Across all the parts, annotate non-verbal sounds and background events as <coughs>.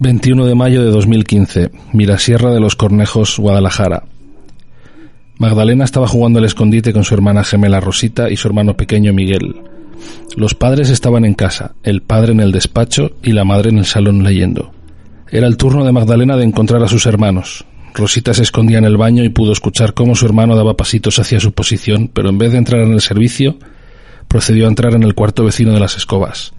...21 de mayo de 2015... ...Mirasierra de los Cornejos, Guadalajara... Magdalena estaba jugando al escondite con su hermana gemela Rosita y su hermano pequeño Miguel. Los padres estaban en casa, el padre en el despacho y la madre en el salón leyendo. Era el turno de Magdalena de encontrar a sus hermanos. Rosita se escondía en el baño y pudo escuchar cómo su hermano daba pasitos hacia su posición, pero en vez de entrar en el servicio, procedió a entrar en el cuarto vecino de las escobas.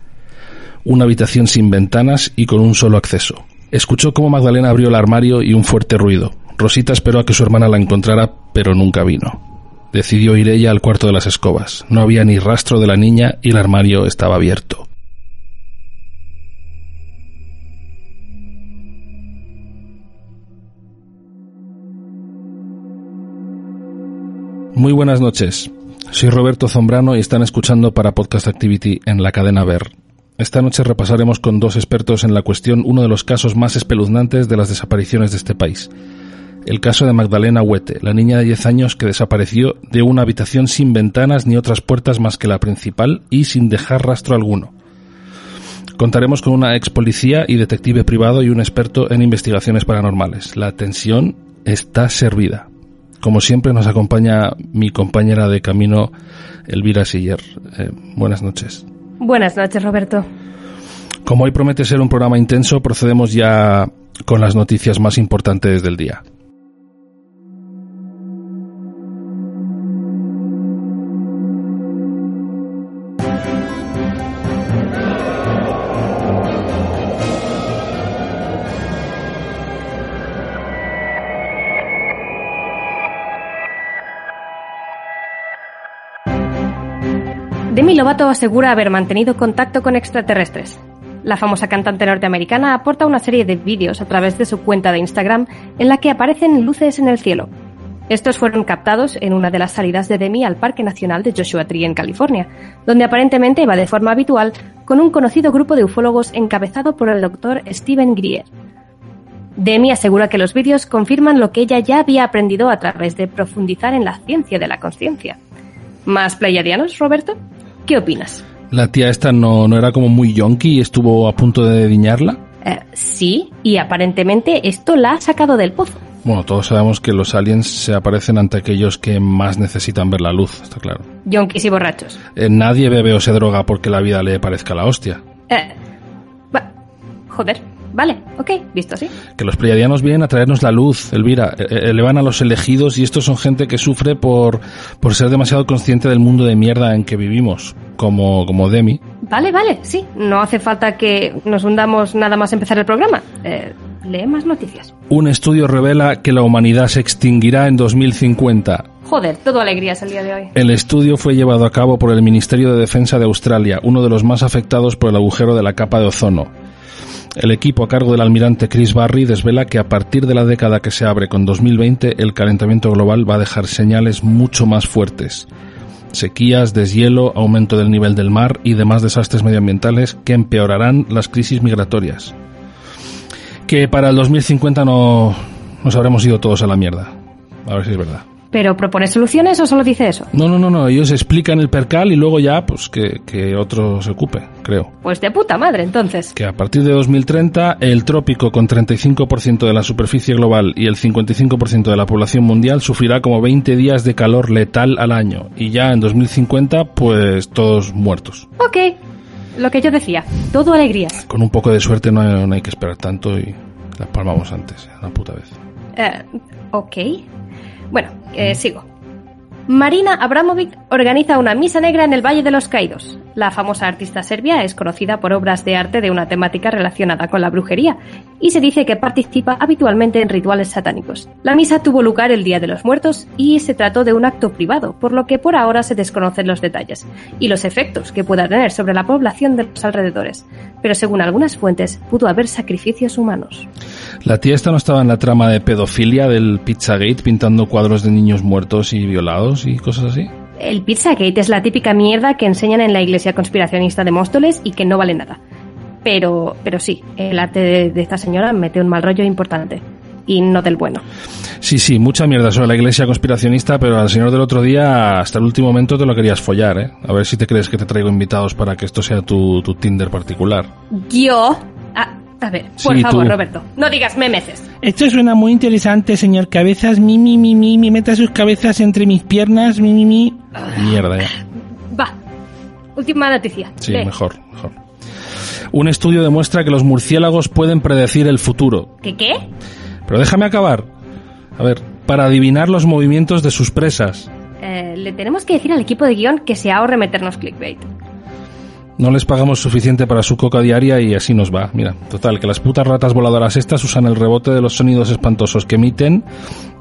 Una habitación sin ventanas y con un solo acceso. Escuchó cómo Magdalena abrió el armario y un fuerte ruido. Rosita esperó a que su hermana la encontrara, pero nunca vino. Decidió ir ella al cuarto de las escobas. No había ni rastro de la niña y el armario estaba abierto. Muy buenas noches. Soy Roberto Zombrano y están escuchando para Podcast Activity en la cadena Ver. Esta noche repasaremos con dos expertos en la cuestión uno de los casos más espeluznantes de las desapariciones de este país. El caso de Magdalena Huete, la niña de 10 años que desapareció de una habitación sin ventanas ni otras puertas más que la principal y sin dejar rastro alguno. Contaremos con una ex policía y detective privado y un experto en investigaciones paranormales. La tensión está servida. Como siempre nos acompaña mi compañera de camino, Elvira Siller. Eh, buenas noches. Buenas noches, Roberto. Como hoy promete ser un programa intenso, procedemos ya con las noticias más importantes del día. Asegura haber mantenido contacto con extraterrestres. La famosa cantante norteamericana aporta una serie de vídeos a través de su cuenta de Instagram en la que aparecen luces en el cielo. Estos fueron captados en una de las salidas de Demi al Parque Nacional de Joshua Tree en California, donde aparentemente iba de forma habitual con un conocido grupo de ufólogos encabezado por el doctor Steven Greer. Demi asegura que los vídeos confirman lo que ella ya había aprendido a través de profundizar en la ciencia de la conciencia. ¿Más pleiadianos, Roberto? ¿Qué opinas? La tía esta no, no era como muy yonki y estuvo a punto de diñarla. Eh, sí, y aparentemente esto la ha sacado del pozo. Bueno, todos sabemos que los aliens se aparecen ante aquellos que más necesitan ver la luz, está claro. Yonkis y borrachos. Eh, nadie bebe o se droga porque la vida le parezca la hostia. Eh, va- joder, vale, ok, visto así. Que los pleiadianos vienen a traernos la luz, Elvira. Eh, eh, elevan a los elegidos y estos son gente que sufre por, por ser demasiado consciente del mundo de mierda en que vivimos, como, como Demi. Vale, vale, sí, no hace falta que nos hundamos nada más empezar el programa. Eh, lee más noticias. Un estudio revela que la humanidad se extinguirá en 2050. Joder, todo alegrías el día de hoy. El estudio fue llevado a cabo por el Ministerio de Defensa de Australia, uno de los más afectados por el agujero de la capa de ozono. El equipo a cargo del almirante Chris Barry desvela que a partir de la década que se abre con 2020 el calentamiento global va a dejar señales mucho más fuertes. Sequías, deshielo, aumento del nivel del mar y demás desastres medioambientales que empeorarán las crisis migratorias. Que para el 2050 no nos habremos ido todos a la mierda. A ver si es verdad. ¿Pero propone soluciones o solo dice eso? No, no, no, no. Ellos explican el percal y luego ya, pues que, que otro se ocupe, creo. Pues de puta madre, entonces. Que a partir de 2030, el trópico con 35% de la superficie global y el 55% de la población mundial sufrirá como 20 días de calor letal al año. Y ya en 2050, pues todos muertos. Ok. Lo que yo decía. Todo alegría. Con un poco de suerte no hay, no hay que esperar tanto y las palmamos antes, una puta vez. Eh, ok. Bueno, eh, sigo. Marina Abramovic organiza una misa negra en el Valle de los Caídos. La famosa artista serbia es conocida por obras de arte de una temática relacionada con la brujería y se dice que participa habitualmente en rituales satánicos. La misa tuvo lugar el Día de los Muertos y se trató de un acto privado, por lo que por ahora se desconocen los detalles y los efectos que pueda tener sobre la población de los alrededores. Pero según algunas fuentes, pudo haber sacrificios humanos. La tía esta no estaba en la trama de pedofilia del Pizzagate pintando cuadros de niños muertos y violados y cosas así. El Pizzagate es la típica mierda que enseñan en la iglesia conspiracionista de Móstoles y que no vale nada. Pero, pero sí, el arte de, de esta señora mete un mal rollo importante. Y no del bueno. Sí, sí, mucha mierda sobre la iglesia conspiracionista, pero al señor del otro día hasta el último momento te lo querías follar, ¿eh? A ver si te crees que te traigo invitados para que esto sea tu, tu Tinder particular. Yo. Ah, a ver, por Sí, favor, tú. Roberto, no digas memeces. Esto suena muy interesante, señor Cabezas. Mi, mi, mi, mi, mi, meta sus cabezas entre mis piernas. Mi, mi, mi. Mierda, ya. Va. Última noticia. Sí, Lee. mejor, mejor. Un estudio demuestra que los murciélagos pueden predecir el futuro. ¿Qué qué? Pero déjame acabar. A ver, para adivinar los movimientos de sus presas. Eh, le tenemos que decir al equipo de guion que se ahorre meternos clickbait. No les pagamos suficiente para su coca diaria y así nos va. Mira, total, que las putas ratas voladoras estas usan el rebote de los sonidos espantosos que emiten,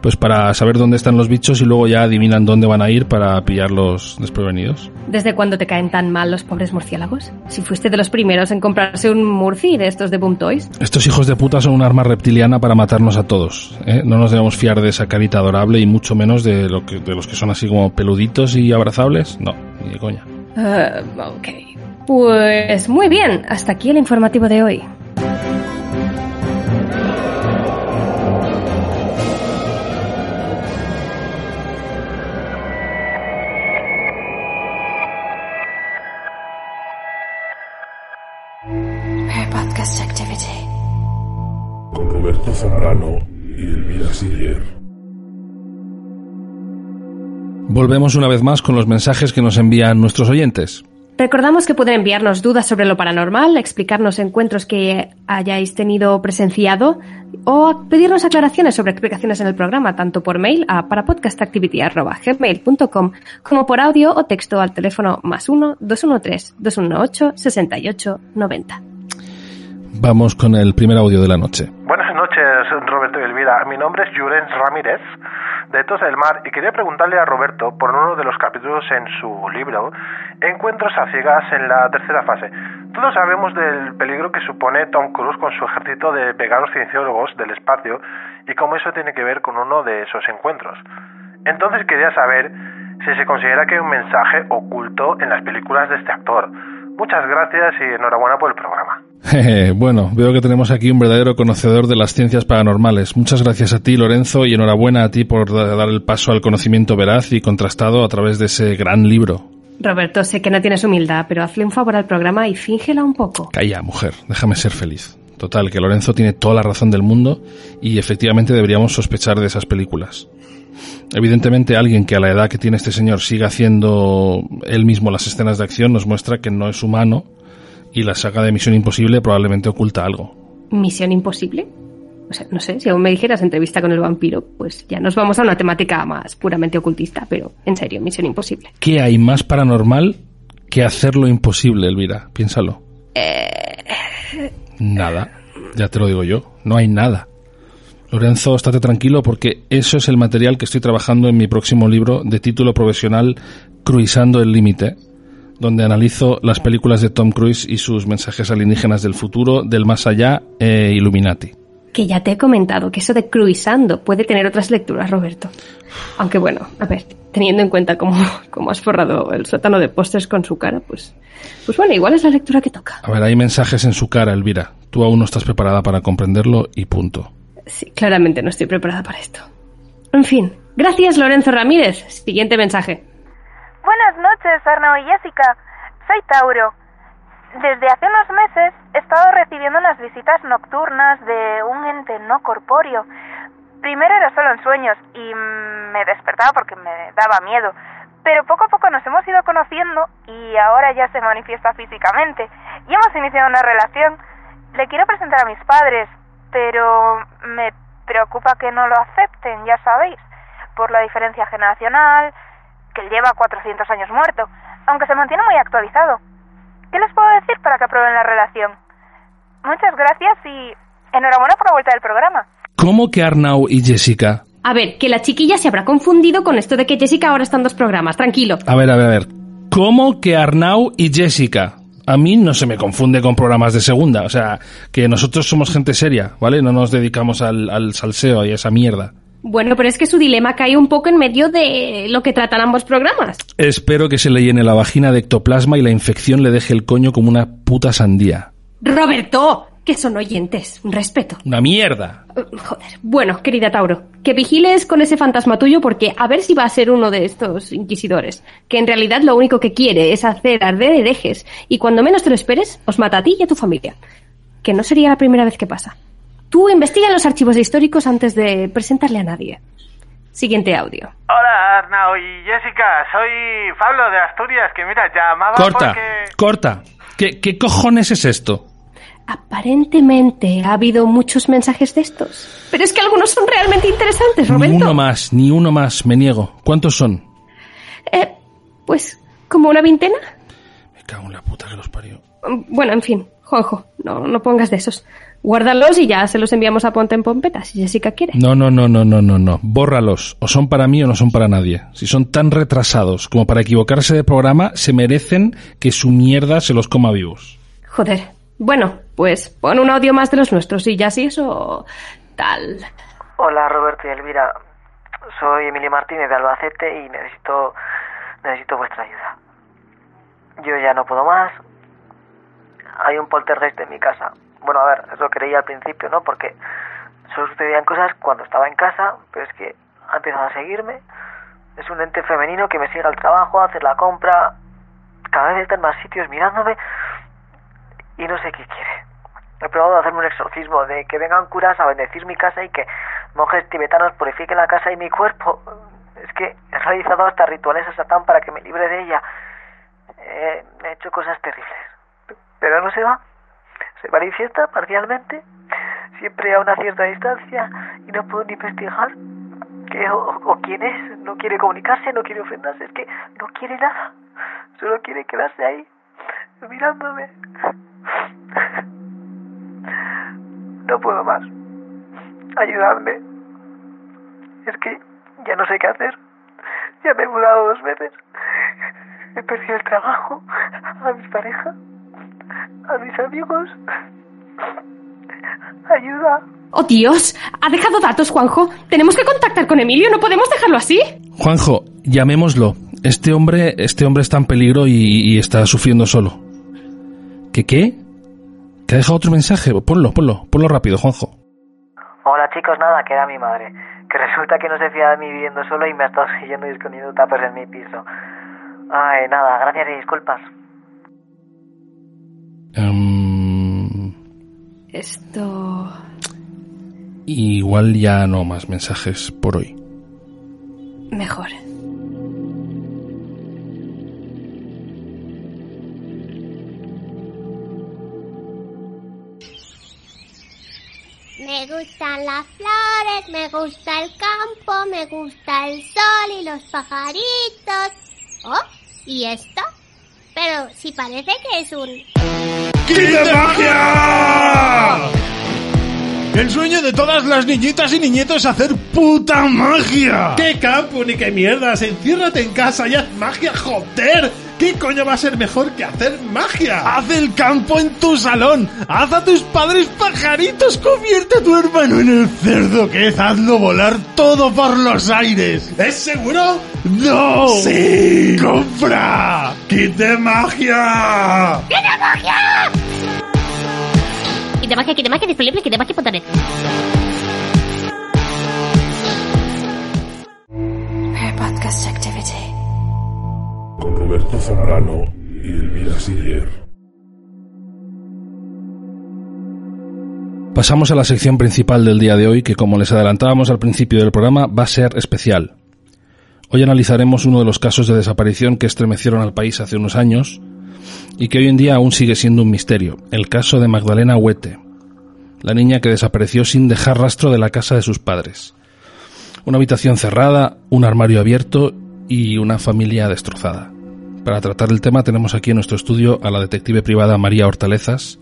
pues para saber dónde están los bichos y luego ya adivinan dónde van a ir para pillarlos desprevenidos. ¿Desde cuándo te caen tan mal los pobres murciélagos? Si fuiste de los primeros en comprarse un murci de estos de Boom Toys. Estos hijos de puta son un arma reptiliana para matarnos a todos. ¿eh? No nos debemos fiar de esa carita adorable y mucho menos de, lo que, de los que son así como peluditos y abrazables. No, ni de coña. Eh, ok. Pues muy bien, hasta aquí el informativo de hoy. Podcast activity. Con Roberto Zambrano y Elvira Siller. Volvemos una vez más con los mensajes que nos envían nuestros oyentes. Recordamos que pueden enviarnos dudas sobre lo paranormal, explicarnos encuentros que hayáis tenido presenciado o pedirnos aclaraciones sobre explicaciones en el programa, tanto por mail a parapodcastactivity.gmail.com como por audio o texto al teléfono más 1-213-218-68-90. Vamos con el primer audio de la noche. Buenas noches, Mi nombre es Jurens Ramírez, de Tos del Mar, y quería preguntarle a Roberto por uno de los capítulos en su libro Encuentros a ciegas en la tercera fase. Todos sabemos del peligro que supone Tom Cruise con su ejército de veganos cienciólogos del espacio y cómo eso tiene que ver con uno de esos encuentros. Entonces quería saber si se considera que hay un mensaje oculto en las películas de este actor. Muchas gracias y enhorabuena por el programa. Jeje, bueno, veo que tenemos aquí un verdadero conocedor de las ciencias paranormales. Muchas gracias a ti, Lorenzo, y enhorabuena a ti por da- dar el paso al conocimiento veraz y contrastado a través de ese gran libro. Roberto, sé que no tienes humildad, pero hazle un favor al programa y fíngela un poco. Calla, mujer, déjame ser feliz. Total, que Lorenzo tiene toda la razón del mundo y efectivamente deberíamos sospechar de esas películas. Evidentemente, alguien que a la edad que tiene este señor siga haciendo él mismo las escenas de acción nos muestra que no es humano y la saga de Misión Imposible probablemente oculta algo. ¿Misión imposible? O sea, no sé, si aún me dijeras entrevista con el vampiro, pues ya nos vamos a una temática más puramente ocultista, pero en serio, misión imposible. ¿Qué hay más paranormal que hacerlo imposible, Elvira? Piénsalo. Nada. Ya te lo digo yo. No hay nada. Lorenzo, estate tranquilo porque eso es el material que estoy trabajando en mi próximo libro de título profesional Cruisando el Límite, donde analizo las películas de Tom Cruise y sus mensajes alienígenas del futuro, del más allá e Illuminati. Que ya te he comentado que eso de cruisando puede tener otras lecturas, Roberto. Aunque bueno, a ver, teniendo en cuenta cómo, cómo has forrado el sótano de pósters con su cara, pues, pues bueno, igual es la lectura que toca. A ver, hay mensajes en su cara, Elvira. Tú aún no estás preparada para comprenderlo y punto. Sí, claramente no estoy preparada para esto. En fin, Gracias, Lorenzo Ramírez. Siguiente mensaje. Buenas noches, Arnau y Jessica. Soy Tauro. Desde hace unos meses he estado recibiendo unas visitas nocturnas de un ente no corpóreo. Primero era solo en sueños y me despertaba porque me daba miedo. Pero poco a poco nos hemos ido conociendo y ahora ya se manifiesta físicamente. Y hemos iniciado una relación. Le quiero presentar a mis padres, pero me preocupa que no lo acepten, ya sabéis, por la diferencia generacional, que lleva 400 años muerto, aunque se mantiene muy actualizado. ¿Qué les puedo decir para que aprueben la relación? Muchas gracias y enhorabuena por la vuelta del programa. ¿Cómo que Arnau y Jessica? A ver, que la chiquilla se habrá confundido con esto de que Jessica ahora está en dos programas. Tranquilo. A ver, a ver, a ver. ¿Cómo que Arnau y Jessica? A mí no se me confunde con programas de segunda. O sea, que nosotros somos gente seria, ¿vale? No nos dedicamos al, al salseo y a esa mierda. Bueno, pero es que su dilema cae un poco en medio de lo que tratan ambos programas. Espero que se le llene la vagina de ectoplasma y la infección le deje el coño como una puta sandía. Roberto, que son oyentes. Un respeto. ¡Una mierda! Uh, Joder. Bueno, querida Tauro, que vigiles con ese fantasma tuyo porque a ver si va a ser uno de estos inquisidores, que en realidad lo único que quiere es hacer arder herejes y cuando menos te lo esperes, os mata a ti y a tu familia. Que no sería la primera vez que pasa. Tú investiga los archivos históricos antes de presentarle a nadie. Siguiente audio. Hola Arnau y Jessica, soy Pablo de Asturias, que mira, llamaba Corta, porque... corta. ¿Qué, ¿Qué cojones es esto? Aparentemente ha habido muchos mensajes de estos. Pero es que algunos son realmente interesantes, Ni Roberto. uno más, ni uno más, me niego. ¿Cuántos son? Eh, pues, como una veintena. Me cago en la puta que los parió. Bueno, en fin, Juanjo, no, no pongas de esos. Guárdalos y ya se los enviamos a Ponte en Pompeta, si Jessica quiere. No, no, no, no, no, no, no. Bórralos. O son para mí o no son para nadie. Si son tan retrasados como para equivocarse de programa, se merecen que su mierda se los coma vivos. Joder. Bueno, pues pon un audio más de los nuestros y ya si eso... tal. Hola Roberto y Elvira, soy Emilio Martínez de Albacete y necesito necesito vuestra ayuda. Yo ya no puedo más. Hay un poltergeist en mi casa. Bueno, a ver, eso creía al principio, ¿no? Porque solo sucedían cosas cuando estaba en casa, pero es que ha empezado a seguirme. Es un ente femenino que me sigue al trabajo, a hacer la compra. Cada vez está en más sitios mirándome y no sé qué quiere. He probado a hacerme un exorcismo, de que vengan curas a bendecir mi casa y que monjes tibetanos purifiquen la casa y mi cuerpo. Es que he realizado hasta rituales a Satán para que me libre de ella. Eh, he hecho cosas terribles. Pero no se va. Se manifiesta parcialmente, siempre a una cierta distancia y no puedo ni investigar qué o, quién es. No quiere comunicarse, no quiere ofenderse, es que no quiere nada. Solo quiere quedarse ahí, mirándome. No puedo más. Ayudadme. Es que ya no sé qué hacer. Ya me he mudado dos veces. He perdido el trabajo, a mi pareja, a mis amigos. Ayuda. ¡Oh, Dios! Ha dejado datos, Juanjo. Tenemos que contactar con Emilio, no podemos dejarlo así. Juanjo, llamémoslo. Este hombre, este hombre está en peligro y, y está sufriendo solo. ¿Qué qué? ¿Que ha dejado otro mensaje? Ponlo, ponlo, ponlo rápido, Juanjo. Hola chicos, nada, que era mi madre. Que resulta que no se fía de mí viviendo solo y me ha estado <laughs> siguiendo y escondiendo tapas en mi piso. Ay, nada, gracias y disculpas. Em, Esto... igual ya no más mensajes por hoy. Mejor. Me gustan las flores, me gusta el campo, me gusta el sol y los pajaritos. Oh, ¿y esto? Pero si parece que es un... ¡Quite magia! El sueño de todas las niñitas y niñetos es hacer puta magia. ¡Qué campo ni qué mierdas! Enciérrate en casa y haz magia, joder. ¿Qué coño va a ser mejor que hacer magia? Haz el campo en tu salón. Haz a tus padres pajaritos. Convierte a tu hermano en el cerdo que es. Hazlo volar todo por los aires. ¿Es seguro? ¡No! ¡Sí! ¡Compra! ¡Quite magia! ¡Quita magia! Quita magia, quita magia, disponible, quita magia.net. podcast activity. Con Roberto Zambrano y Elvira Siller. Pasamos a la sección principal del día de hoy, que como les adelantábamos al principio del programa, va a ser especial. Hoy analizaremos uno de los casos de desaparición que estremecieron al país hace unos años y que hoy en día aún sigue siendo un misterio, el caso de Magdalena Huete, la niña que desapareció sin dejar rastro de la casa de sus padres. Una habitación cerrada, un armario abierto y una familia destrozada. Para tratar el tema tenemos aquí en nuestro estudio a la detective privada María Hortalezas,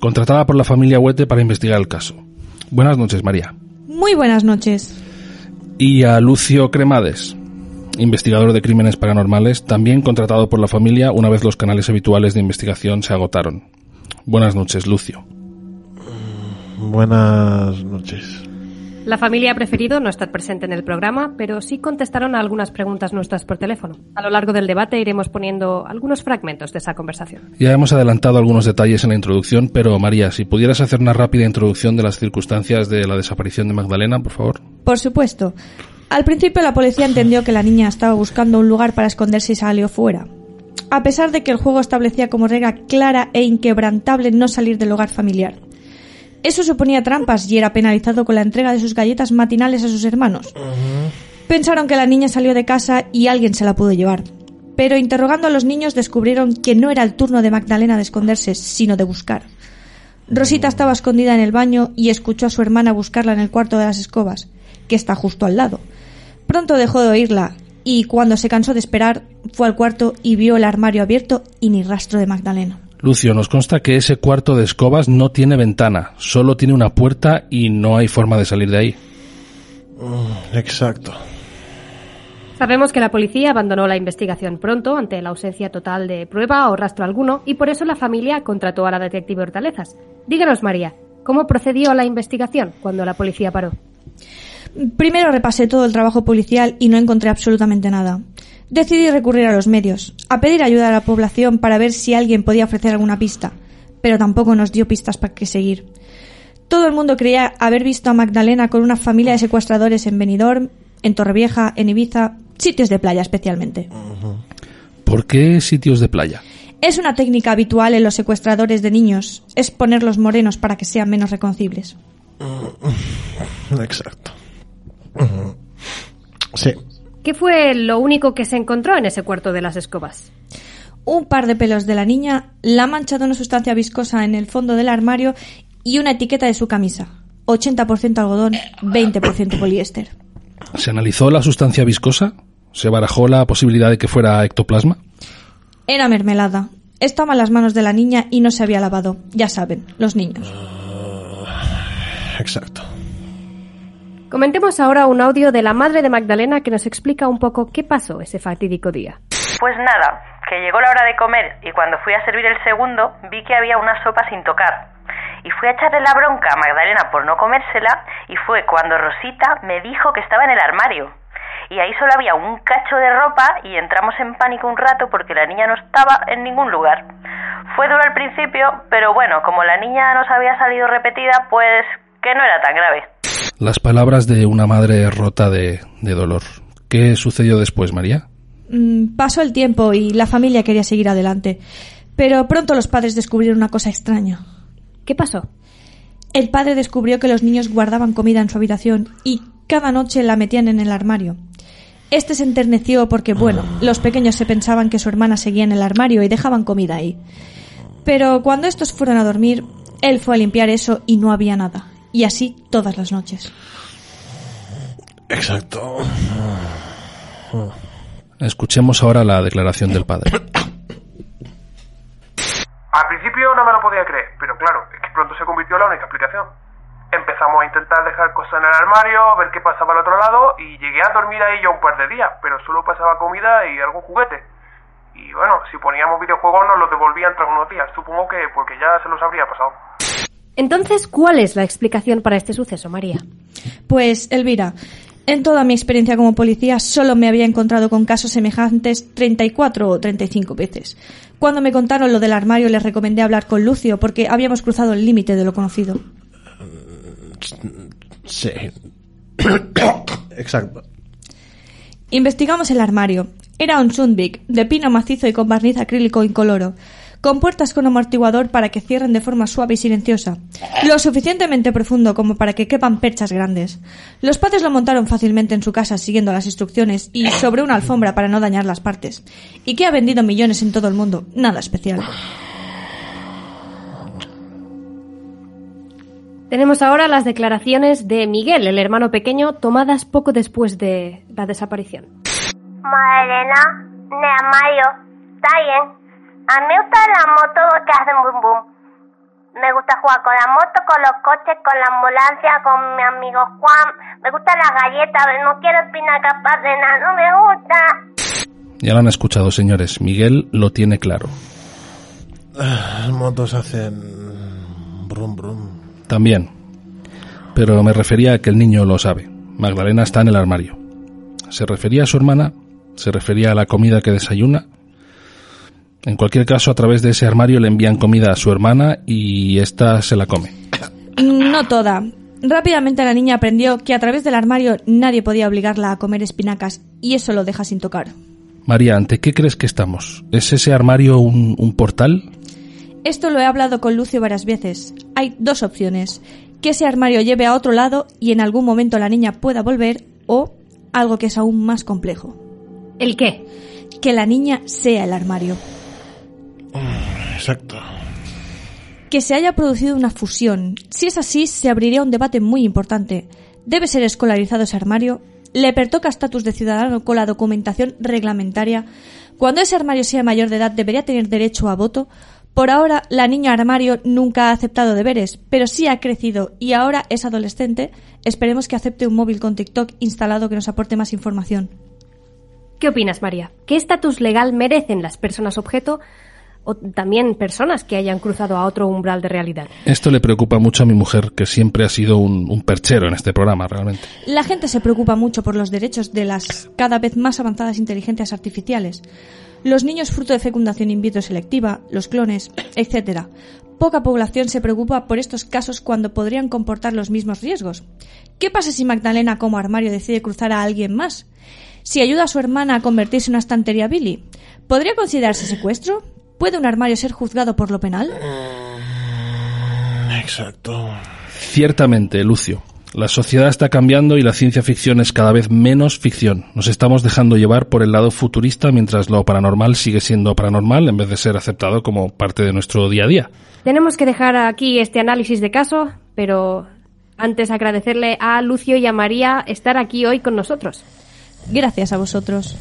contratada por la familia Huete para investigar el caso. Buenas noches, María. Muy buenas noches. Y a Lucio Cremades, investigador de crímenes paranormales, también contratado por la familia una vez los canales habituales de investigación se agotaron. Buenas noches, Lucio. Buenas noches. La familia ha preferido no estar presente en el programa, pero sí contestaron a algunas preguntas nuestras por teléfono. A lo largo del debate iremos poniendo algunos fragmentos de esa conversación. Ya hemos adelantado algunos detalles en la introducción, pero María, si pudieras hacer una rápida introducción de las circunstancias de la desaparición de Magdalena, por favor. Por supuesto. Al principio la policía entendió que la niña estaba buscando un lugar para esconderse y salió fuera. A pesar de que el juego establecía como regla clara e inquebrantable no salir del hogar familiar. Eso suponía trampas y era penalizado con la entrega de sus galletas matinales a sus hermanos. Pensaron que la niña salió de casa y alguien se la pudo llevar. Pero interrogando a los niños descubrieron que no era el turno de Magdalena de esconderse, sino de buscar. Rosita estaba escondida en el baño y escuchó a su hermana buscarla en el cuarto de las escobas, que está justo al lado. Pronto dejó de oírla y cuando se cansó de esperar fue al cuarto y vio el armario abierto y ni rastro de Magdalena. Lucio, nos consta que ese cuarto de escobas no tiene ventana, solo tiene una puerta y no hay forma de salir de ahí. Exacto. Sabemos que la policía abandonó la investigación pronto ante la ausencia total de prueba o rastro alguno y por eso la familia contrató a la detective Hortalezas. Díganos, María, ¿cómo procedió la investigación cuando la policía paró? Primero repasé todo el trabajo policial y no encontré absolutamente nada. Decidí recurrir a los medios, a pedir ayuda a la población para ver si alguien podía ofrecer alguna pista, pero tampoco nos dio pistas para qué seguir. Todo el mundo creía haber visto a Magdalena con una familia de secuestradores en Benidorm, en Torrevieja, en Ibiza, sitios de playa especialmente. ¿Por qué sitios de playa? Es una técnica habitual en los secuestradores de niños, es ponerlos morenos para que sean menos reconocibles. <laughs> Exacto. Sí. ¿Qué fue lo único que se encontró en ese cuarto de las escobas? Un par de pelos de la niña, la mancha de una sustancia viscosa en el fondo del armario y una etiqueta de su camisa. 80% algodón, 20% poliéster. ¿Se analizó la sustancia viscosa? ¿Se barajó la posibilidad de que fuera ectoplasma? Era mermelada. Estaba en las manos de la niña y no se había lavado. Ya saben, los niños. Exacto. Comentemos ahora un audio de la madre de Magdalena que nos explica un poco qué pasó ese fatídico día. Pues nada, que llegó la hora de comer y cuando fui a servir el segundo vi que había una sopa sin tocar. Y fui a echarle la bronca a Magdalena por no comérsela y fue cuando Rosita me dijo que estaba en el armario. Y ahí solo había un cacho de ropa y entramos en pánico un rato porque la niña no estaba en ningún lugar. Fue duro al principio, pero bueno, como la niña nos había salido repetida, pues que no era tan grave. Las palabras de una madre rota de, de dolor. ¿Qué sucedió después, María? Mm, pasó el tiempo y la familia quería seguir adelante. Pero pronto los padres descubrieron una cosa extraña. ¿Qué pasó? El padre descubrió que los niños guardaban comida en su habitación y cada noche la metían en el armario. Este se enterneció porque, bueno, los pequeños se pensaban que su hermana seguía en el armario y dejaban comida ahí. Pero cuando estos fueron a dormir, él fue a limpiar eso y no había nada. Y así todas las noches. Exacto. Escuchemos ahora la declaración del padre. Al principio no me lo podía creer, pero claro, es que pronto se convirtió en la única explicación. Empezamos a intentar dejar cosas en el armario, ver qué pasaba al otro lado y llegué a dormir ahí ya un par de días, pero solo pasaba comida y algún juguete. Y bueno, si poníamos videojuegos nos los devolvían tras unos días, supongo que porque ya se los habría pasado. Entonces, ¿cuál es la explicación para este suceso, María? Pues, Elvira, en toda mi experiencia como policía solo me había encontrado con casos semejantes 34 o 35 veces. Cuando me contaron lo del armario les recomendé hablar con Lucio porque habíamos cruzado el límite de lo conocido. Sí. <coughs> Exacto. Investigamos el armario. Era un Sundvik, de pino macizo y con barniz acrílico incoloro, con puertas con amortiguador para que cierren de forma suave y silenciosa, lo suficientemente profundo como para que quepan perchas grandes. Los padres lo montaron fácilmente en su casa siguiendo las instrucciones y sobre una alfombra para no dañar las partes, y que ha vendido millones en todo el mundo, nada especial. Tenemos ahora las declaraciones de Miguel, el hermano pequeño, tomadas poco después de la desaparición. Mario, está bien. A mí me gusta la moto que hacen bum bum. Me gusta jugar con la moto, con los coches, con la ambulancia, con mi amigo Juan. Me gustan las galletas, no quiero espinacas capaz de nada, no me gusta. Ya lo han escuchado, señores. Miguel lo tiene claro. Las motos hacen... Brum, brum. También. Pero me refería a que el niño lo sabe. Magdalena está en el armario. ¿Se refería a su hermana? ¿Se refería a la comida que desayuna? En cualquier caso, a través de ese armario le envían comida a su hermana y ésta se la come. No toda. Rápidamente la niña aprendió que a través del armario nadie podía obligarla a comer espinacas y eso lo deja sin tocar. María, ¿ante qué crees que estamos? ¿Es ese armario un, un portal? Esto lo he hablado con Lucio varias veces. Hay dos opciones. Que ese armario lleve a otro lado y en algún momento la niña pueda volver o algo que es aún más complejo. ¿El qué? Que la niña sea el armario. Exacto. Que se haya producido una fusión. Si es así, se abriría un debate muy importante. ¿Debe ser escolarizado ese armario? ¿Le pertoca estatus de ciudadano con la documentación reglamentaria? Cuando ese armario sea mayor de edad, ¿debería tener derecho a voto? Por ahora, la niña armario nunca ha aceptado deberes, pero sí ha crecido y ahora es adolescente. Esperemos que acepte un móvil con TikTok instalado que nos aporte más información. ¿Qué opinas, María? ¿Qué estatus legal merecen las personas objeto o también personas que hayan cruzado a otro umbral de realidad? Esto le preocupa mucho a mi mujer, que siempre ha sido un, un perchero en este programa, realmente. La gente se preocupa mucho por los derechos de las cada vez más avanzadas inteligencias artificiales. Los niños fruto de fecundación in vitro selectiva, los clones, etc. Poca población se preocupa por estos casos cuando podrían comportar los mismos riesgos. ¿Qué pasa si Magdalena como armario decide cruzar a alguien más? Si ayuda a su hermana a convertirse en una estantería Billy, ¿podría considerarse secuestro? ¿Puede un armario ser juzgado por lo penal? Exacto. Ciertamente, Lucio. La sociedad está cambiando y la ciencia ficción es cada vez menos ficción. Nos estamos dejando llevar por el lado futurista mientras lo paranormal sigue siendo paranormal en vez de ser aceptado como parte de nuestro día a día. Tenemos que dejar aquí este análisis de caso, pero antes agradecerle a Lucio y a María estar aquí hoy con nosotros. Gracias a vosotros.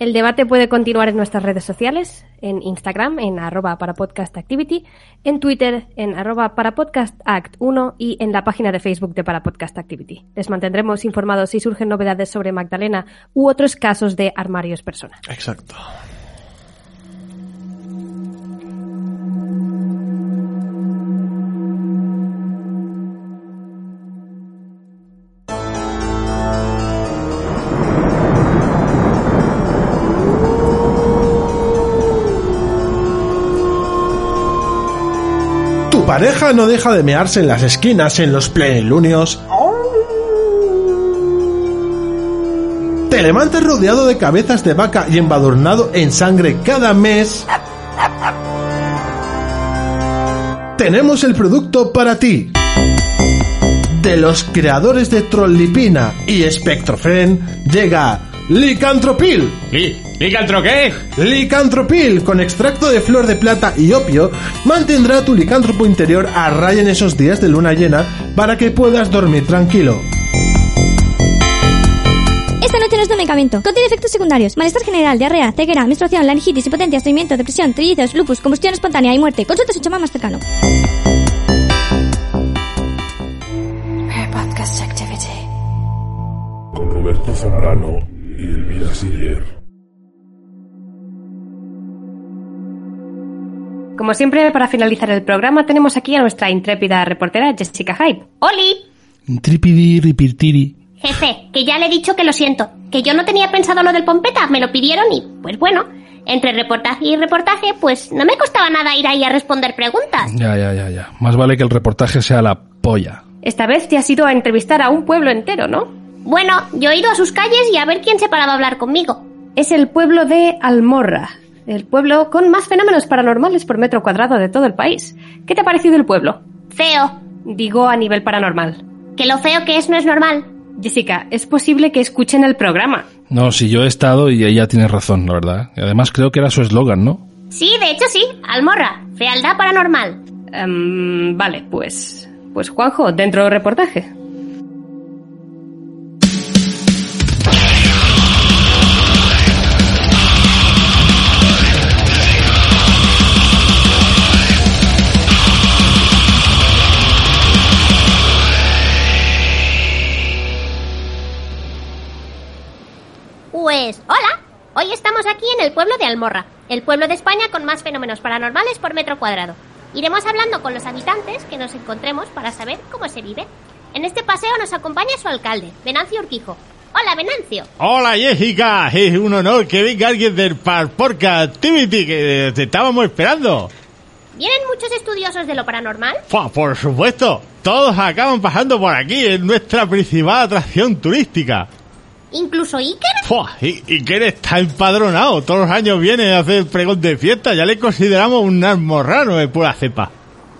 El debate puede continuar en nuestras redes sociales, en Instagram, en arroba para podcast activity, en Twitter, en arroba para podcast act 1 y en la página de Facebook de para podcast activity. Les mantendremos informados si surgen novedades sobre Magdalena u otros casos de armarios persona. Exacto. Pareja no deja de mearse en las esquinas en los plenilunios. Te levantas rodeado de cabezas de vaca y embadurnado en sangre cada mes. Tenemos el producto para ti. De los creadores de Trollipina y Spectrofren llega Licantropil. ¿Licantro qué? Licantropil, con extracto de flor de plata y opio, mantendrá a tu licántropo interior a raya en esos días de luna llena para que puedas dormir tranquilo. Esta noche no es de medicamento. Contiene efectos secundarios. Malestar general, diarrea, ceguera, menstruación, laringitis, impotencia, estreñimiento, depresión, trillizos, lupus, combustión espontánea y muerte. Consulta a su chamán más cercano. Podcast Activity. Con Roberto Zambrano y Elvira Siller. Como siempre, para finalizar el programa, tenemos aquí a nuestra intrépida reportera Jessica Hype. ¡Oli! Tripidi, ripirtiri. Jefe, que ya le he dicho que lo siento, que yo no tenía pensado lo del pompeta, me lo pidieron y, pues bueno, entre reportaje y reportaje, pues no me costaba nada ir ahí a responder preguntas. Ya, ya, ya, ya. Más vale que el reportaje sea la polla. Esta vez te has ido a entrevistar a un pueblo entero, ¿no? Bueno, yo he ido a sus calles y a ver quién se paraba a hablar conmigo. Es el pueblo de Almorra, el pueblo con más fenómenos paranormales por metro cuadrado de todo el país. ¿Qué te ha parecido el pueblo? Feo. Digo a nivel paranormal. Que lo feo que es no es normal. Jessica, es posible que escuchen el programa. No, si yo he estado y ella tiene razón, la verdad. Y además creo que era su eslogan, ¿no? Sí, de hecho sí. Almorra. Fealdad paranormal. Em, vale, pues. Pues Juanjo, dentro del reportaje. Pues, hola. Hoy estamos aquí en el pueblo de Almorra, el pueblo de España con más fenómenos paranormales por metro cuadrado. Iremos hablando con los habitantes que nos encontremos para saber cómo se vive. En este paseo nos acompaña su alcalde, Venancio Urquijo. Hola, Venancio. Hola, Jessica. Es un honor que venga alguien del Parporca Activity que te estábamos esperando. ¿Vienen muchos estudiosos de lo paranormal? Por supuesto. Todos acaban pasando por aquí en nuestra principal atracción turística. ¿Incluso Iker? Fua, y, Iker está empadronado. Todos los años viene a hacer pregón de fiesta. Ya le consideramos un almorrano de pura cepa.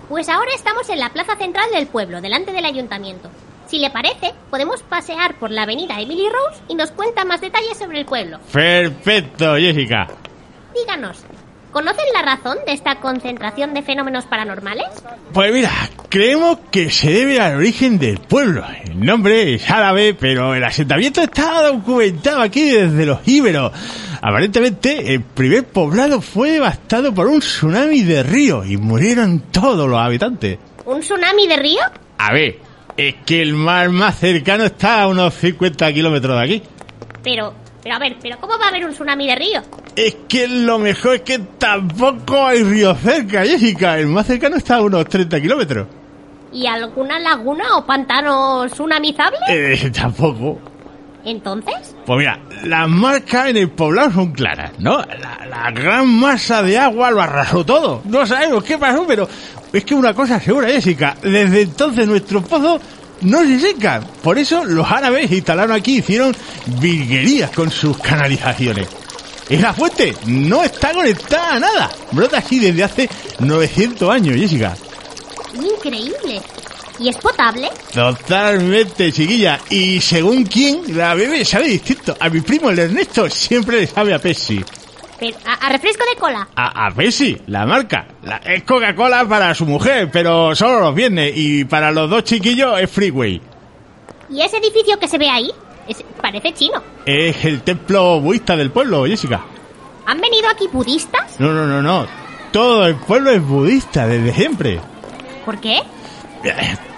Pues ahora estamos en la plaza central del pueblo, delante del ayuntamiento. Si le parece, podemos pasear por la avenida Emily Rose y nos cuenta más detalles sobre el pueblo. Perfecto, Jessica. Díganos, ¿conocen la razón de esta concentración de fenómenos paranormales? Pues mira, creemos que se debe al origen del pueblo. El nombre es árabe, pero el asentamiento está documentado aquí desde los íberos. Aparentemente, el primer poblado fue devastado por un tsunami de río y murieron todos los habitantes. ¿Un tsunami de río? A ver, es que el mar más cercano está a unos 50 kilómetros de aquí. Pero, pero a ver, ¿pero cómo va a haber un tsunami de río? Es que lo mejor es que tampoco hay río cerca, Jessica. El más cercano está a unos 30 kilómetros. ¿Y alguna laguna o pantano tsunamizable? Eh, tampoco. ¿Entonces? Pues mira, las marcas en el poblado son claras, ¿no? La, la gran masa de agua lo arrasó todo. No sabemos qué pasó, pero es que una cosa segura, Jessica. Desde entonces nuestros pozos no se secan. Por eso los árabes instalaron aquí, hicieron virguerías con sus canalizaciones. Esa fuente no está conectada a nada. Brota así desde hace 900 años, Jessica. Increíble. ¿Y es potable? Totalmente, chiquilla. Y según quién, la bebé sabe distinto. A mi primo, el Ernesto, siempre le sabe a Pepsi. Pero, ¿a, a refresco de cola? A, a Pepsi, la marca. La- es Coca-Cola para su mujer, pero solo los viernes. Y para los dos chiquillos es Freeway. ¿Y ese edificio que se ve ahí? Es- parece chino. Es el templo budista del pueblo, Jessica. ¿Han venido aquí budistas? No, no, no, no. Todo el pueblo es budista desde siempre. ¿Por qué?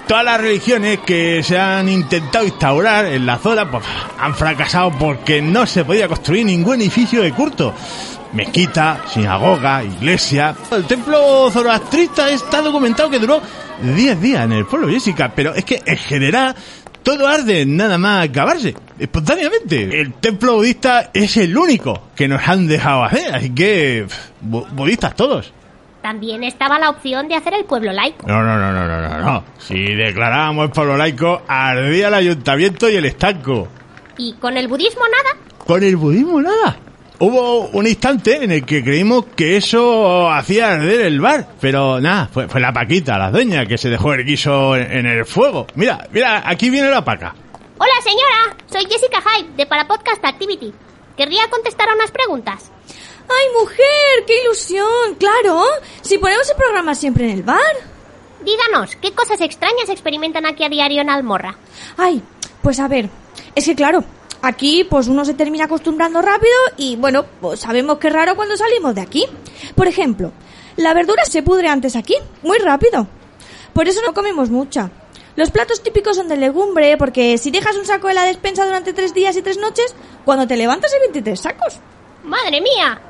Todas las religiones que se han intentado instaurar en la zona pues, han fracasado porque no se podía construir ningún edificio de culto. Mezquita, sinagoga, iglesia. El templo zoroastrista está documentado que duró 10 días en el pueblo, Jessica, pero es que en general todo arde nada más acabarse, espontáneamente. El templo budista es el único que nos han dejado hacer, así que budistas todos. También estaba la opción de hacer el pueblo laico. No, no, no, no, no, no, no. Si declarábamos el pueblo laico, ardía el ayuntamiento y el estanco. ¿Y con el budismo nada? Con el budismo nada. Hubo un instante en el que creímos que eso hacía arder el bar, pero nada, fue, fue la Paquita, la dueña, que se dejó el guiso en, en el fuego. Mira, mira, aquí viene la paca. Hola señora, soy Jessica Hyde de Para Podcast Activity. Querría contestar a unas preguntas. ¡Ay, mujer! ¡Qué ilusión! ¡Claro! Si ponemos el programa siempre en el bar. Díganos, ¿qué cosas extrañas experimentan aquí a diario en Almorra? Ay, pues a ver, es que claro, aquí pues uno se termina acostumbrando rápido y bueno, pues sabemos que es raro cuando salimos de aquí. Por ejemplo, la verdura se pudre antes aquí, muy rápido. Por eso no comemos mucha. Los platos típicos son de legumbre, porque si dejas un saco de la despensa durante tres días y tres noches, cuando te levantas hay 23 sacos. ¡Madre mía!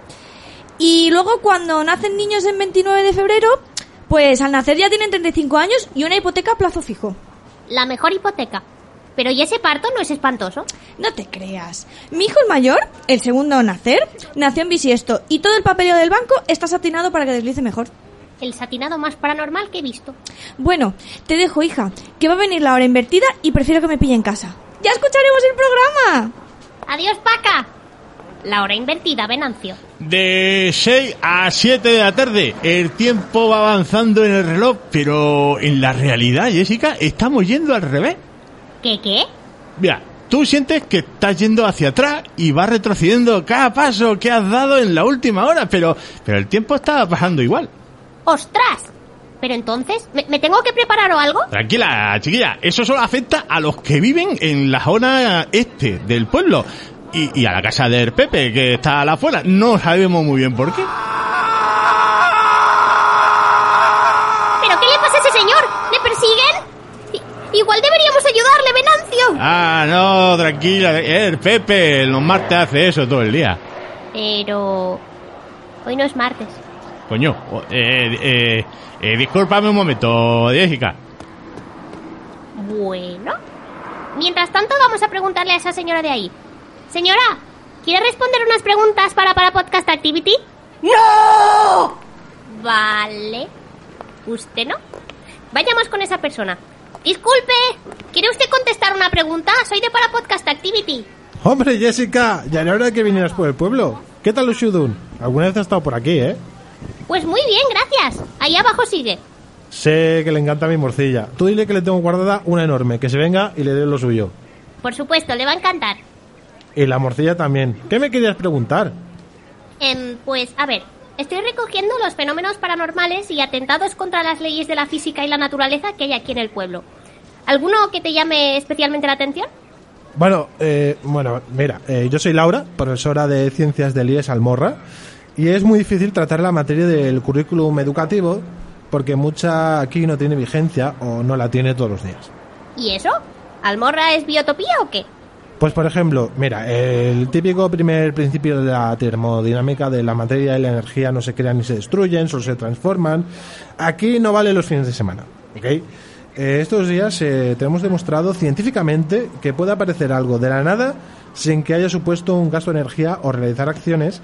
Y luego cuando nacen niños en 29 de febrero, pues al nacer ya tienen 35 años y una hipoteca a plazo fijo. La mejor hipoteca. Pero ¿y ese parto no es espantoso? No te creas. Mi hijo el mayor, el segundo a nacer, nació en bisiesto y todo el papeleo del banco está satinado para que deslice mejor. El satinado más paranormal que he visto. Bueno, te dejo, hija, que va a venir la hora invertida y prefiero que me pille en casa. ¡Ya escucharemos el programa! Adiós, Paca. La hora invertida, Venancio. De 6 a 7 de la tarde, el tiempo va avanzando en el reloj, pero en la realidad, Jessica, estamos yendo al revés. ¿Qué qué? Mira, tú sientes que estás yendo hacia atrás y vas retrocediendo cada paso que has dado en la última hora, pero, pero el tiempo está pasando igual. ¡Ostras! Pero entonces, ¿me, me tengo que preparar o algo? Tranquila, chiquilla, eso solo afecta a los que viven en la zona este del pueblo y, y a la casa del Pepe, que está a la afuera. No sabemos muy bien por qué. ¿Pero qué le pasa a ese señor? ¿Le persiguen? I- igual deberíamos ayudarle, Venancio. Ah, no, tranquila, el Pepe los martes hace eso todo el día. Pero... Hoy no es martes. Coño, eh, eh, eh, discúlpame un momento, Jessica. Bueno. Mientras tanto, vamos a preguntarle a esa señora de ahí. Señora, ¿quiere responder unas preguntas para para Podcast Activity? ¡No! Vale. ¿Usted no? Vayamos con esa persona. Disculpe, ¿quiere usted contestar una pregunta? Soy de para Podcast Activity. Hombre, Jessica, ya era hora de que vinieras por el pueblo. ¿Qué tal Ushudun? Alguna vez has estado por aquí, ¿eh? Pues muy bien, gracias. Ahí abajo sigue. Sé que le encanta mi morcilla. Tú dile que le tengo guardada una enorme, que se venga y le dé lo suyo. Por supuesto, le va a encantar. Y la morcilla también. ¿Qué me querías preguntar? Em, pues, a ver, estoy recogiendo los fenómenos paranormales y atentados contra las leyes de la física y la naturaleza que hay aquí en el pueblo. ¿Alguno que te llame especialmente la atención? Bueno, eh, bueno, mira, eh, yo soy Laura, profesora de Ciencias del IES Almorra, y es muy difícil tratar la materia del currículum educativo porque mucha aquí no tiene vigencia o no la tiene todos los días. ¿Y eso? ¿Almorra es biotopía o qué? Pues por ejemplo, mira, el típico primer principio de la termodinámica de la materia y la energía no se crean ni se destruyen, solo se transforman. Aquí no vale los fines de semana, ¿ok? Eh, estos días eh, tenemos demostrado científicamente que puede aparecer algo de la nada sin que haya supuesto un gasto de energía o realizar acciones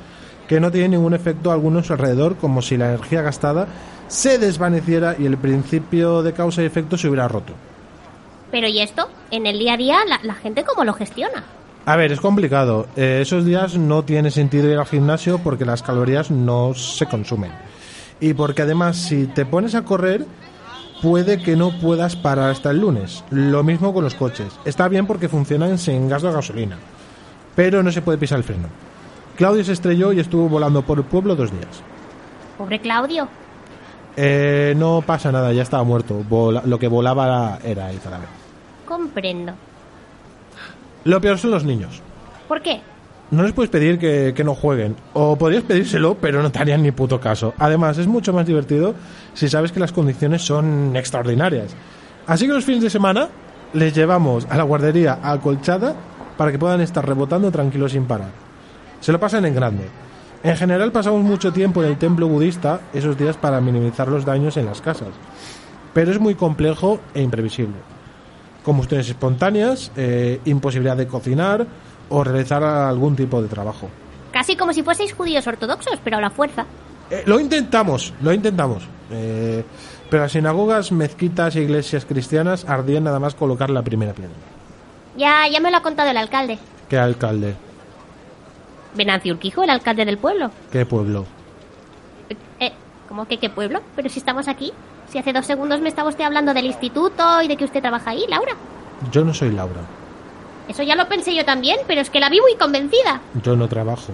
que no tienen ningún efecto alguno en su alrededor, como si la energía gastada se desvaneciera y el principio de causa y efecto se hubiera roto. Pero ¿y esto? En el día a día, la, la gente cómo lo gestiona. A ver, es complicado. Eh, esos días no tiene sentido ir al gimnasio porque las calorías no se consumen. Y porque además si te pones a correr, puede que no puedas parar hasta el lunes. Lo mismo con los coches. Está bien porque funcionan sin gasto de gasolina. Pero no se puede pisar el freno. Claudio se estrelló y estuvo volando por el pueblo dos días. Pobre Claudio. Eh, no pasa nada, ya estaba muerto. Vola- lo que volaba era el cadáver. Comprendo. Lo peor son los niños. ¿Por qué? No les puedes pedir que, que no jueguen. O podrías pedírselo, pero no te harían ni puto caso. Además, es mucho más divertido si sabes que las condiciones son extraordinarias. Así que los fines de semana les llevamos a la guardería acolchada para que puedan estar rebotando tranquilos sin parar. Se lo pasan en grande. En general pasamos mucho tiempo en el templo budista esos días para minimizar los daños en las casas. Pero es muy complejo e imprevisible. Combustiones espontáneas, eh, imposibilidad de cocinar o realizar algún tipo de trabajo. Casi como si fueseis judíos ortodoxos, pero a la fuerza. Eh, lo intentamos, lo intentamos. Eh, pero las sinagogas, mezquitas e iglesias cristianas ardían nada más colocar la primera piedra. Ya, ya me lo ha contado el alcalde. ¿Qué alcalde? Venancio Urquijo, el alcalde del pueblo. ¿Qué pueblo? Eh, ¿cómo que qué pueblo? Pero si estamos aquí. Si hace dos segundos me estaba usted hablando del instituto y de que usted trabaja ahí, Laura. Yo no soy Laura. Eso ya lo pensé yo también, pero es que la vi muy convencida. Yo no trabajo.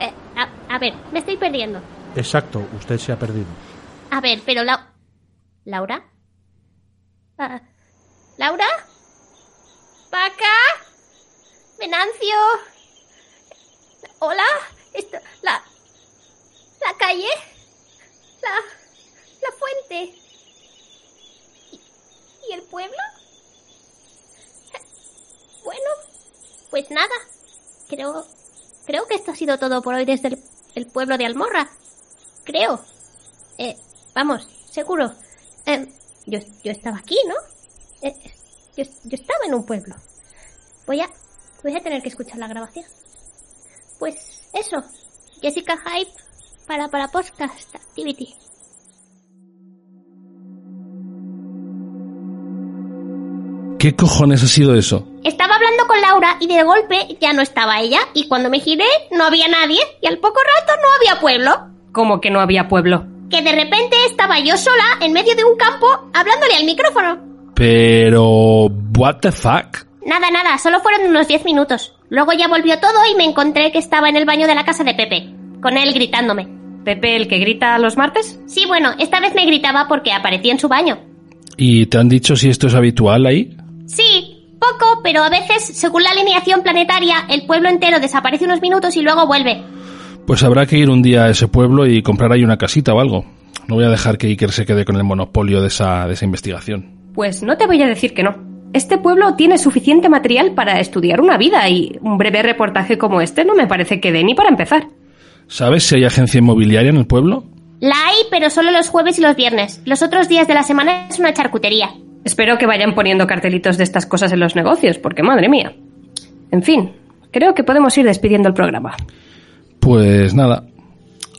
Eh, a, a ver, me estoy perdiendo. Exacto, usted se ha perdido. A ver, pero la... ¿Laura? Ah, ¿Laura? ¿Paca? ¿Venancio? ¿Hola? Esto, la... ¿La calle? ¿La... la fuente? ¿Y, el pueblo? Bueno, pues nada. Creo... Creo que esto ha sido todo por hoy desde el, pueblo de Almorra. Creo. Eh, vamos, seguro. Eh, yo, yo estaba aquí, ¿no? Eh, yo, yo estaba en un pueblo. Voy a, voy a tener que escuchar la grabación. Pues eso, Jessica Hype para para podcast activity. ¿Qué cojones ha sido eso? Estaba hablando con Laura y de golpe ya no estaba ella y cuando me giré no había nadie y al poco rato no había pueblo. ¿Cómo que no había pueblo? Que de repente estaba yo sola en medio de un campo hablándole al micrófono. Pero... ¿What the fuck? Nada, nada, solo fueron unos 10 minutos. Luego ya volvió todo y me encontré que estaba en el baño de la casa de Pepe, con él gritándome. ¿Pepe el que grita los martes? Sí, bueno, esta vez me gritaba porque aparecí en su baño. ¿Y te han dicho si esto es habitual ahí? Sí, poco, pero a veces, según la alineación planetaria, el pueblo entero desaparece unos minutos y luego vuelve. Pues habrá que ir un día a ese pueblo y comprar ahí una casita o algo. No voy a dejar que Iker se quede con el monopolio de esa, de esa investigación. Pues no te voy a decir que no. Este pueblo tiene suficiente material para estudiar una vida y un breve reportaje como este no me parece que dé ni para empezar. ¿Sabes si hay agencia inmobiliaria en el pueblo? La hay, pero solo los jueves y los viernes. Los otros días de la semana es una charcutería. Espero que vayan poniendo cartelitos de estas cosas en los negocios, porque madre mía. En fin, creo que podemos ir despidiendo el programa. Pues nada,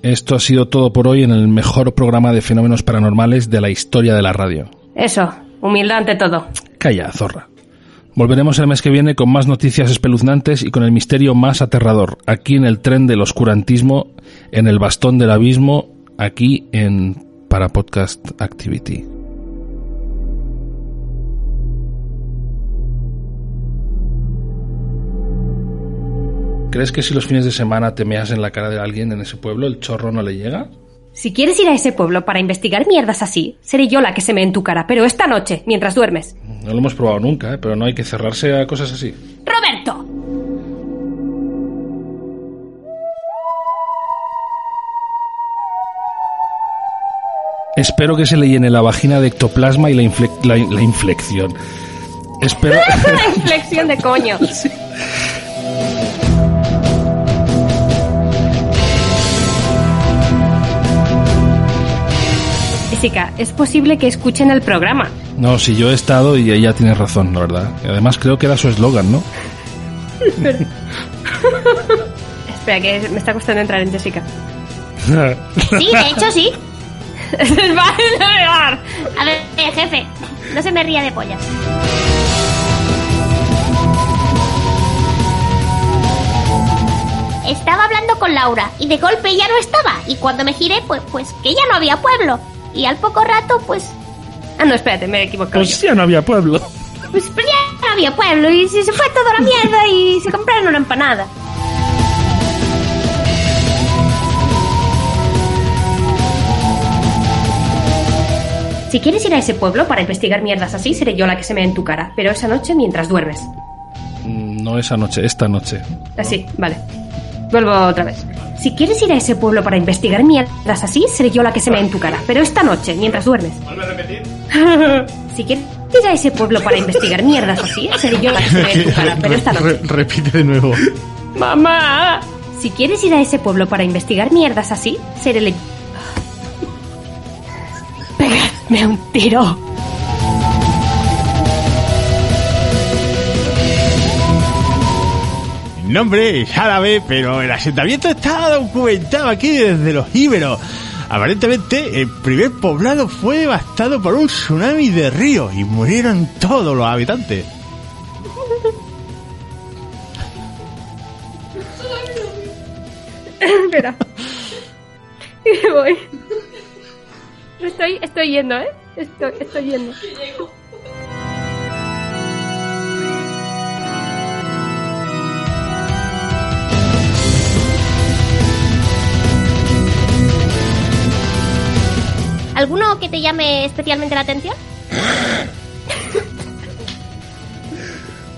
esto ha sido todo por hoy en el mejor programa de fenómenos paranormales de la historia de la radio. Eso, humildad ante todo. Calla, zorra. Volveremos el mes que viene con más noticias espeluznantes y con el misterio más aterrador, aquí en el tren del oscurantismo, en el bastón del abismo, aquí en Para Podcast Activity. ¿Crees que si los fines de semana te meas en la cara de alguien en ese pueblo, el chorro no le llega? Si quieres ir a ese pueblo para investigar mierdas así, seré yo la que se me en tu cara, pero esta noche, mientras duermes. No lo hemos probado nunca, ¿eh? pero no hay que cerrarse a cosas así. ¡Roberto! Espero que se le llene la vagina de ectoplasma y la, infle- la, la inflexión. Espero... <laughs> la inflexión de coño. <laughs> Jessica, es posible que escuchen el programa. No, si yo he estado y ella tiene razón, la verdad. Y además creo que era su eslogan, ¿no? Espera. <laughs> Espera, que me está costando entrar en Jessica. Sí, de hecho sí. <laughs> A ver, eh, jefe, no se me ría de pollas. Estaba hablando con Laura y de golpe ya no estaba. Y cuando me giré, pues, pues que ya no había pueblo. Y al poco rato, pues, Ah, no, espérate, me he equivocado. Pues ya no había pueblo. pues, pues ya no había pueblo. Y se se fue toda la mierda y se compraron una empanada. Si quieres ir a ese pueblo para investigar mierdas así, seré yo la que se me en tu cara, pero esa noche mientras duermes. Mm, No esa noche, esta noche. Así, vale. Vuelvo otra vez. Si quieres ir a ese pueblo para investigar mierdas así, seré yo la que se me en tu cara, pero esta noche mientras duermes. ¿Vuelve a repetir? <laughs> Si quieres ir a ese pueblo para investigar mierdas así, seré yo la que se me en tu cara, pero esta noche. Re- repite de nuevo. ¡Mamá! Si quieres ir a ese pueblo para investigar mierdas así, seré le... Pegadme un tiro. Nombre es árabe, pero el asentamiento está documentado aquí desde los íberos. Aparentemente, el primer poblado fue devastado por un tsunami de río y murieron todos los habitantes. <laughs> Espera. <laughs> Voy. Estoy, estoy yendo, ¿eh? Estoy, estoy yendo. ¿Alguno que te llame especialmente la atención?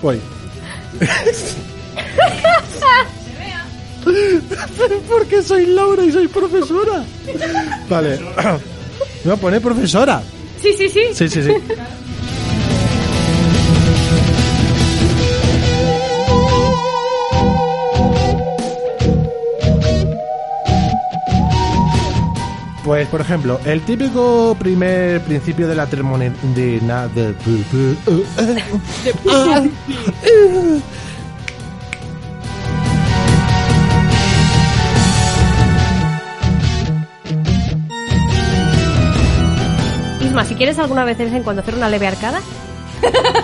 Voy. Porque soy Laura y soy profesora. Vale. Me voy a poner profesora. Sí, sí, sí. Sí, sí, sí. Pues, por ejemplo, el típico primer principio de la termodinamia de... Isma, si quieres alguna vez de vez en cuando hacer una leve arcada,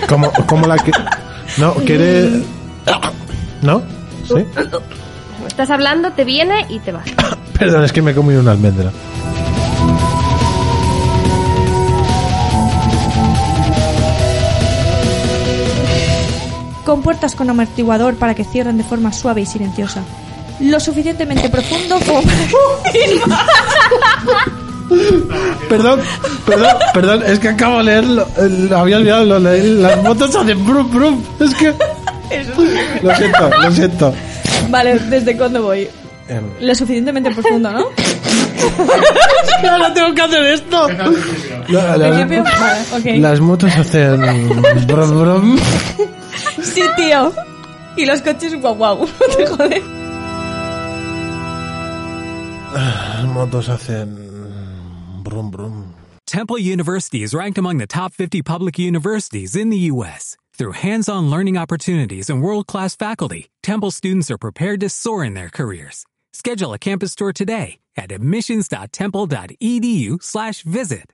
Como, como la que... No, quiere... ¿No? ¿Sí? Estás hablando, te viene y te vas. <coughs> Perdón, es que me he comido una almendra. Con puertas con amortiguador para que cierren de forma suave y silenciosa. Lo suficientemente profundo como <laughs> Perdón, perdón, perdón, es que acabo de leerlo. eh, había olvidado, lo leí. Las motos hacen brum brum. Es que. Lo siento, lo siento. Vale, ¿desde cuándo voy? Em, Lo suficientemente profundo, ¿no? Es que ahora tengo que hacer esto. La- la- Principio, vale, ok. Las motos hacen brum brum. Sí, tío. Y los coches guau guau. Te jodes. Las motos hacen brum brum. Temple University is ranked among the top 50 public universities in the U.S. Through hands-on learning opportunities and world-class faculty, Temple students are prepared to soar in their careers. Schedule a campus tour today at admissions.temple.edu slash visit.